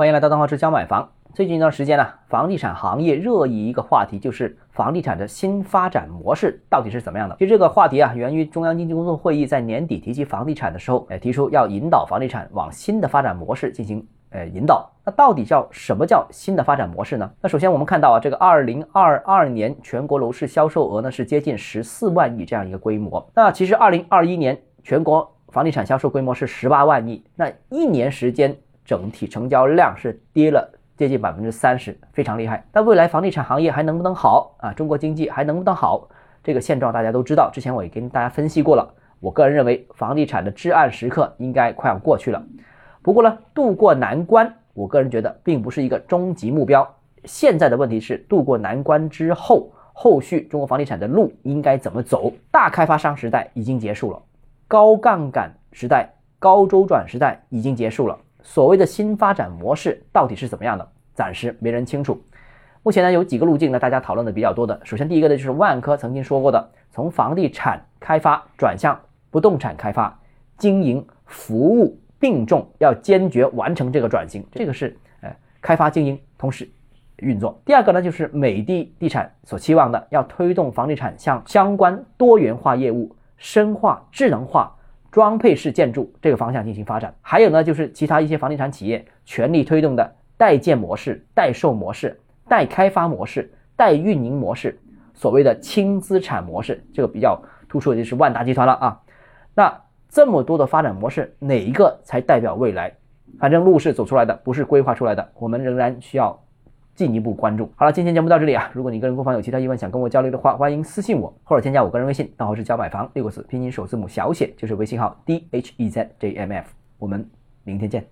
欢迎来到邓浩之教买房。最近一段时间呢，房地产行业热议一个话题，就是房地产的新发展模式到底是怎么样的？其实这个话题啊，源于中央经济工作会议在年底提及房地产的时候，哎，提出要引导房地产往新的发展模式进行呃引导。那到底叫什么叫新的发展模式呢？那首先我们看到啊，这个二零二二年全国楼市销售额呢是接近十四万亿这样一个规模。那其实二零二一年全国房地产销售规模是十八万亿，那一年时间整体成交量是跌了。接近百分之三十，非常厉害。但未来房地产行业还能不能好啊？中国经济还能不能好？这个现状大家都知道，之前我也跟大家分析过了。我个人认为，房地产的至暗时刻应该快要过去了。不过呢，渡过难关，我个人觉得并不是一个终极目标。现在的问题是，渡过难关之后，后续中国房地产的路应该怎么走？大开发商时代已经结束了，高杠杆时代、高周转时代已经结束了。所谓的新发展模式到底是怎么样的？暂时没人清楚。目前呢，有几个路径呢？大家讨论的比较多的。首先，第一个呢，就是万科曾经说过的，从房地产开发转向不动产开发，经营服务并重，要坚决完成这个转型。这个是呃开发经营同时运作。第二个呢，就是美的地产所期望的，要推动房地产向相关多元化业务、深化智能化。装配式建筑这个方向进行发展，还有呢，就是其他一些房地产企业全力推动的代建模式、代售模式、代开发模式、代运营模式，所谓的轻资产模式，这个比较突出的就是万达集团了啊。那这么多的发展模式，哪一个才代表未来？反正路是走出来的，不是规划出来的，我们仍然需要。进一步关注。好了，今天节目到这里啊。如果你个人购房有其他疑问，想跟我交流的话，欢迎私信我或者添加我个人微信，账号是教买房六个字，拼音首字母小写就是微信号 d h e z j m f。我们明天见。